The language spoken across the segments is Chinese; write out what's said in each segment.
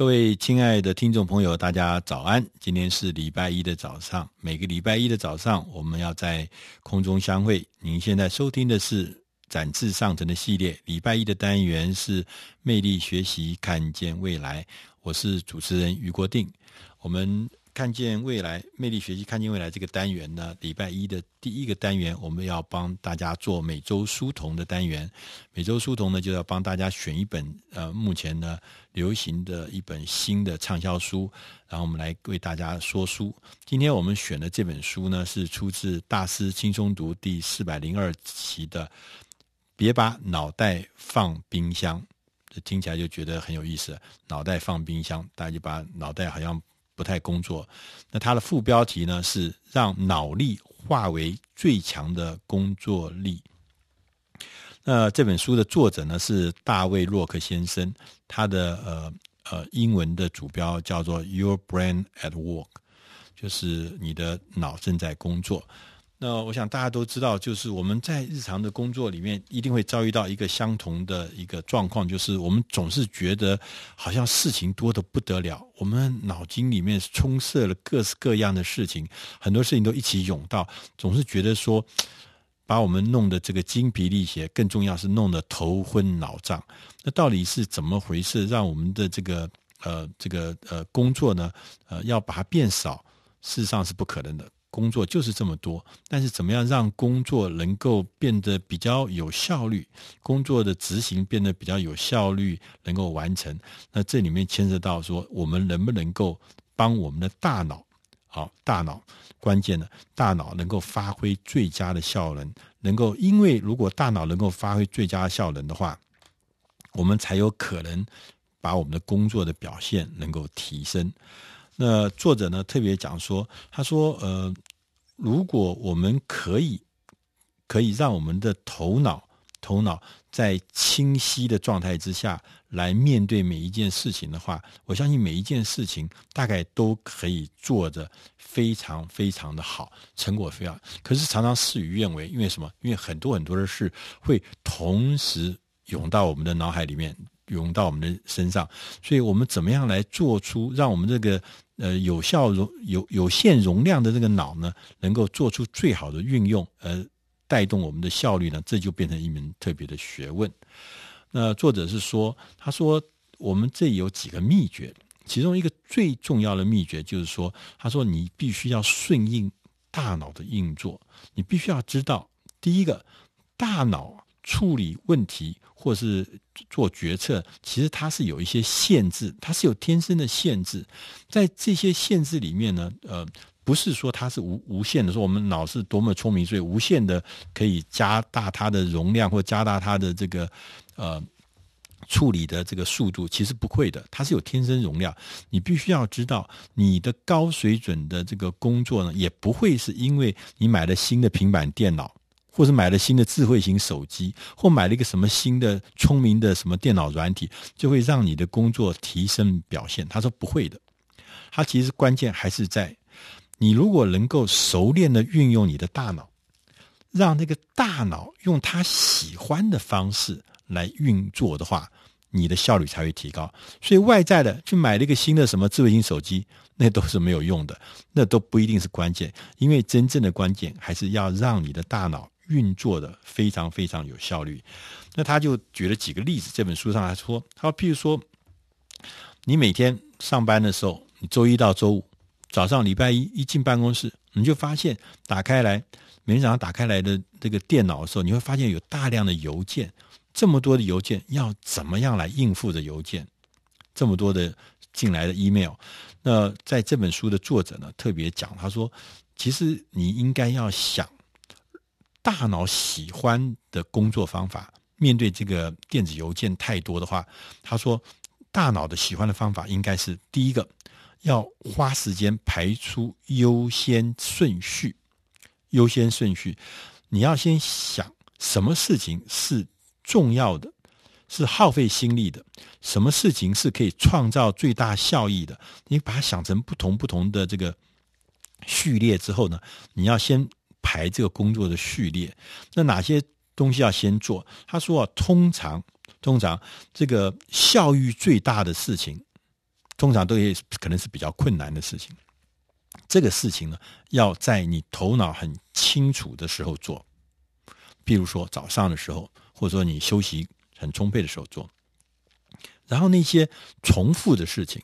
各位亲爱的听众朋友，大家早安！今天是礼拜一的早上，每个礼拜一的早上，我们要在空中相会。您现在收听的是展翅上腾的系列，礼拜一的单元是魅力学习，看见未来。我是主持人于国定，我们。看见未来，魅力学习，看见未来这个单元呢，礼拜一的第一个单元，我们要帮大家做每周书童的单元。每周书童呢，就要帮大家选一本呃，目前呢流行的一本新的畅销书，然后我们来为大家说书。今天我们选的这本书呢，是出自《大师轻松读》第四百零二期的《别把脑袋放冰箱》。这听起来就觉得很有意思，脑袋放冰箱，大家就把脑袋好像。不太工作，那它的副标题呢，是让脑力化为最强的工作力。那这本书的作者呢，是大卫洛克先生，他的呃呃英文的主标叫做 Your Brain at Work，就是你的脑正在工作。那我想大家都知道，就是我们在日常的工作里面，一定会遭遇到一个相同的一个状况，就是我们总是觉得好像事情多得不得了，我们脑筋里面充塞了各式各样的事情，很多事情都一起涌到，总是觉得说把我们弄得这个精疲力竭，更重要是弄得头昏脑胀。那到底是怎么回事？让我们的这个呃这个呃工作呢，呃要把它变少，事实上是不可能的。工作就是这么多，但是怎么样让工作能够变得比较有效率，工作的执行变得比较有效率，能够完成？那这里面牵涉到说，我们能不能够帮我们的大脑，好，大脑关键的，大脑能够发挥最佳的效能，能够，因为如果大脑能够发挥最佳效能的话，我们才有可能把我们的工作的表现能够提升。那作者呢，特别讲说，他说，呃，如果我们可以可以让我们的头脑头脑在清晰的状态之下来面对每一件事情的话，我相信每一件事情大概都可以做得非常非常的好，成果非常。可是常常事与愿违，因为什么？因为很多很多的事会同时涌到我们的脑海里面，涌到我们的身上，所以我们怎么样来做出让我们这个。呃，有效容有有限容量的这个脑呢，能够做出最好的运用，而带动我们的效率呢，这就变成一门特别的学问。那作者是说，他说我们这有几个秘诀，其中一个最重要的秘诀就是说，他说你必须要顺应大脑的运作，你必须要知道，第一个，大脑处理问题。或是做决策，其实它是有一些限制，它是有天生的限制。在这些限制里面呢，呃，不是说它是无无限的，说我们脑是多么聪明，所以无限的可以加大它的容量或加大它的这个呃处理的这个速度，其实不会的，它是有天生容量。你必须要知道，你的高水准的这个工作呢，也不会是因为你买了新的平板电脑。或是买了新的智慧型手机，或买了一个什么新的聪明的什么电脑软体，就会让你的工作提升表现。他说不会的，他其实关键还是在你如果能够熟练的运用你的大脑，让那个大脑用他喜欢的方式来运作的话，你的效率才会提高。所以外在的去买了一个新的什么智慧型手机，那都是没有用的，那都不一定是关键，因为真正的关键还是要让你的大脑。运作的非常非常有效率，那他就举了几个例子。这本书上来说，他说，譬如说，你每天上班的时候，你周一到周五早上礼拜一一进办公室，你就发现打开来，每天早上打开来的这个电脑的时候，你会发现有大量的邮件，这么多的邮件，要怎么样来应付的邮件？这么多的进来的 email，那在这本书的作者呢，特别讲，他说，其实你应该要想。大脑喜欢的工作方法，面对这个电子邮件太多的话，他说，大脑的喜欢的方法应该是第一个，要花时间排出优先顺序。优先顺序，你要先想什么事情是重要的，是耗费心力的，什么事情是可以创造最大效益的。你把它想成不同不同的这个序列之后呢，你要先。排这个工作的序列，那哪些东西要先做？他说啊，通常通常这个效率最大的事情，通常都也可能是比较困难的事情。这个事情呢，要在你头脑很清楚的时候做，比如说早上的时候，或者说你休息很充沛的时候做。然后那些重复的事情，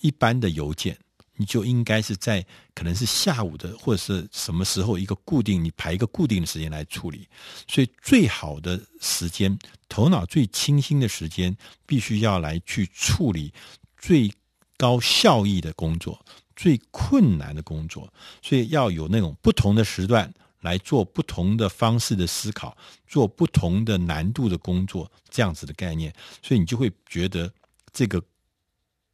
一般的邮件，你就应该是在可能是下午的或者是什么时候一个固定，你排一个固定的时间来处理。所以最好的时间，头脑最清醒的时间，必须要来去处理最高效益的工作。最困难的工作，所以要有那种不同的时段来做不同的方式的思考，做不同的难度的工作，这样子的概念，所以你就会觉得这个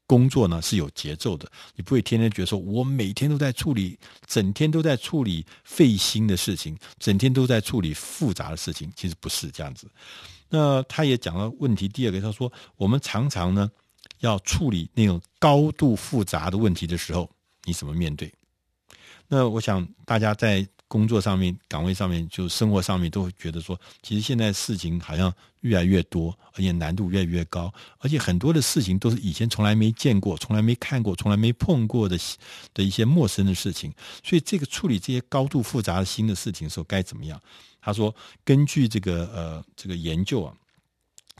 工作呢是有节奏的，你不会天天觉得说我每天都在处理，整天都在处理费心的事情，整天都在处理复杂的事情，其实不是这样子。那他也讲了问题，第二个他说，我们常常呢要处理那种高度复杂的问题的时候。你怎么面对？那我想大家在工作上面、岗位上面，就生活上面，都会觉得说，其实现在事情好像越来越多，而且难度越来越高，而且很多的事情都是以前从来没见过、从来没看过、从来没碰过的的一些陌生的事情。所以，这个处理这些高度复杂的新的事情的时候，该怎么样？他说，根据这个呃这个研究啊，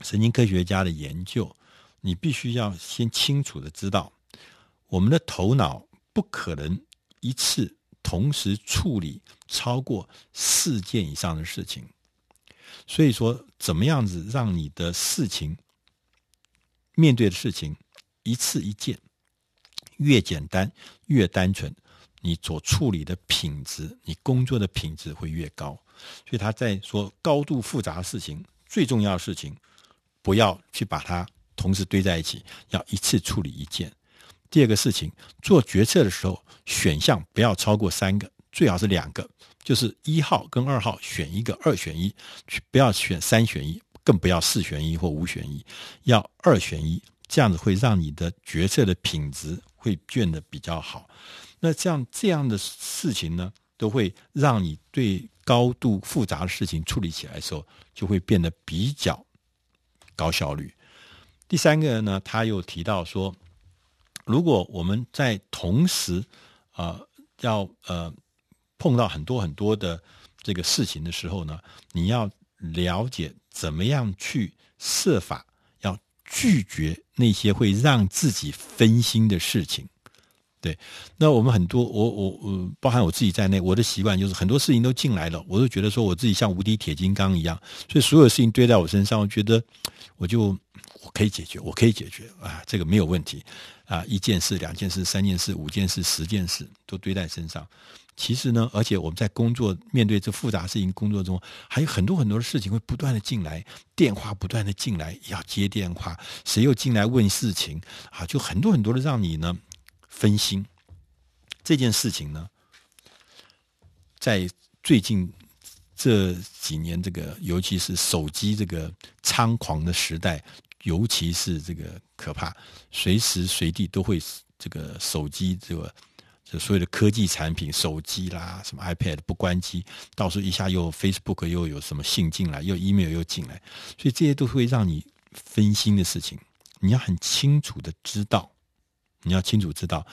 神经科学家的研究，你必须要先清楚的知道我们的头脑。不可能一次同时处理超过四件以上的事情，所以说，怎么样子让你的事情面对的事情一次一件，越简单越单纯，你所处理的品质，你工作的品质会越高。所以他在说，高度复杂的事情，最重要的事情，不要去把它同时堆在一起，要一次处理一件。第二个事情，做决策的时候，选项不要超过三个，最好是两个，就是一号跟二号选一个，二选一，不要选三选一，更不要四选一或五选一，要二选一，这样子会让你的决策的品质会变得比较好。那这样这样的事情呢，都会让你对高度复杂的事情处理起来的时候，就会变得比较高效率。第三个呢，他又提到说。如果我们在同时，啊、要呃碰到很多很多的这个事情的时候呢，你要了解怎么样去设法要拒绝那些会让自己分心的事情。对，那我们很多，我我我，包含我自己在内，我的习惯就是很多事情都进来了，我都觉得说我自己像无敌铁金刚一样，所以所有事情堆在我身上，我觉得我就我可以解决，我可以解决啊，这个没有问题。啊，一件事、两件事、三件事、五件事、十件事都堆在身上。其实呢，而且我们在工作面对这复杂事情工作中，还有很多很多的事情会不断的进来，电话不断的进来，要接电话，谁又进来问事情啊？就很多很多的让你呢分心。这件事情呢，在最近这几年，这个尤其是手机这个猖狂的时代。尤其是这个可怕，随时随地都会这个手机这个这所有的科技产品，手机啦，什么 iPad 不关机，到时候一下又 Facebook 又有什么信进来，又 email 又进来，所以这些都会让你分心的事情。你要很清楚的知道，你要清楚知道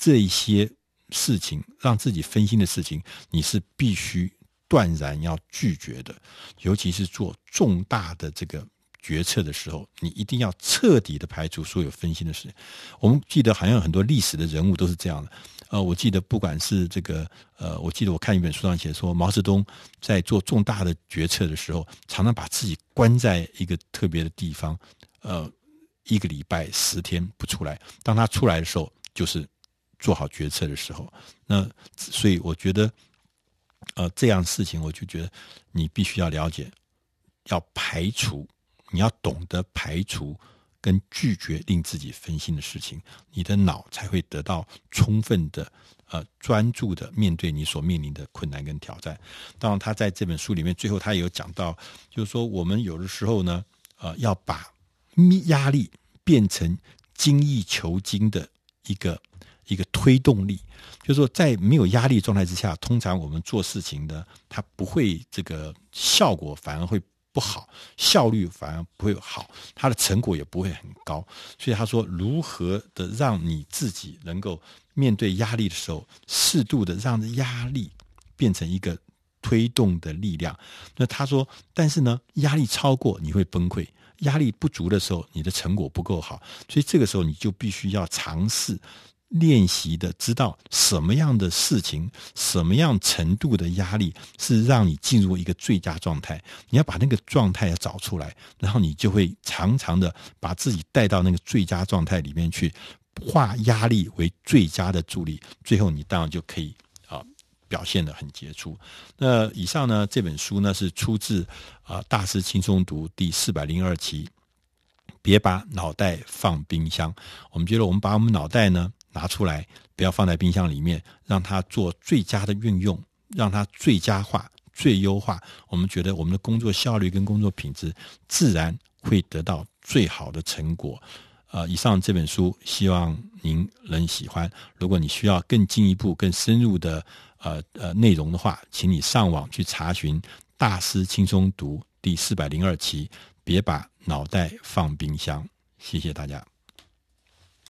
这些事情让自己分心的事情，你是必须断然要拒绝的，尤其是做重大的这个。决策的时候，你一定要彻底的排除所有分心的事情。我们记得好像很多历史的人物都是这样的。呃，我记得不管是这个，呃，我记得我看一本书上写说，毛泽东在做重大的决策的时候，常常把自己关在一个特别的地方，呃，一个礼拜十天不出来。当他出来的时候，就是做好决策的时候。那所以我觉得，呃，这样事情，我就觉得你必须要了解，要排除。你要懂得排除跟拒绝令自己分心的事情，你的脑才会得到充分的呃专注的面对你所面临的困难跟挑战。当然，他在这本书里面最后他也有讲到，就是说我们有的时候呢，呃，要把压力变成精益求精的一个一个推动力。就是说，在没有压力状态之下，通常我们做事情呢，它不会这个效果反而会。不好，效率反而不会好，他的成果也不会很高。所以他说，如何的让你自己能够面对压力的时候，适度的让压力变成一个推动的力量。那他说，但是呢，压力超过你会崩溃，压力不足的时候，你的成果不够好，所以这个时候你就必须要尝试。练习的知道什么样的事情，什么样程度的压力是让你进入一个最佳状态。你要把那个状态要找出来，然后你就会常常的把自己带到那个最佳状态里面去，化压力为最佳的助力。最后你当然就可以啊表现得很杰出。那以上呢，这本书呢是出自啊大师轻松读第四百零二期。别把脑袋放冰箱。我们觉得我们把我们脑袋呢。拿出来，不要放在冰箱里面，让它做最佳的运用，让它最佳化、最优化。我们觉得我们的工作效率跟工作品质自然会得到最好的成果。呃，以上这本书希望您能喜欢。如果你需要更进一步、更深入的呃呃内容的话，请你上网去查询《大师轻松读》第四百零二期。别把脑袋放冰箱。谢谢大家。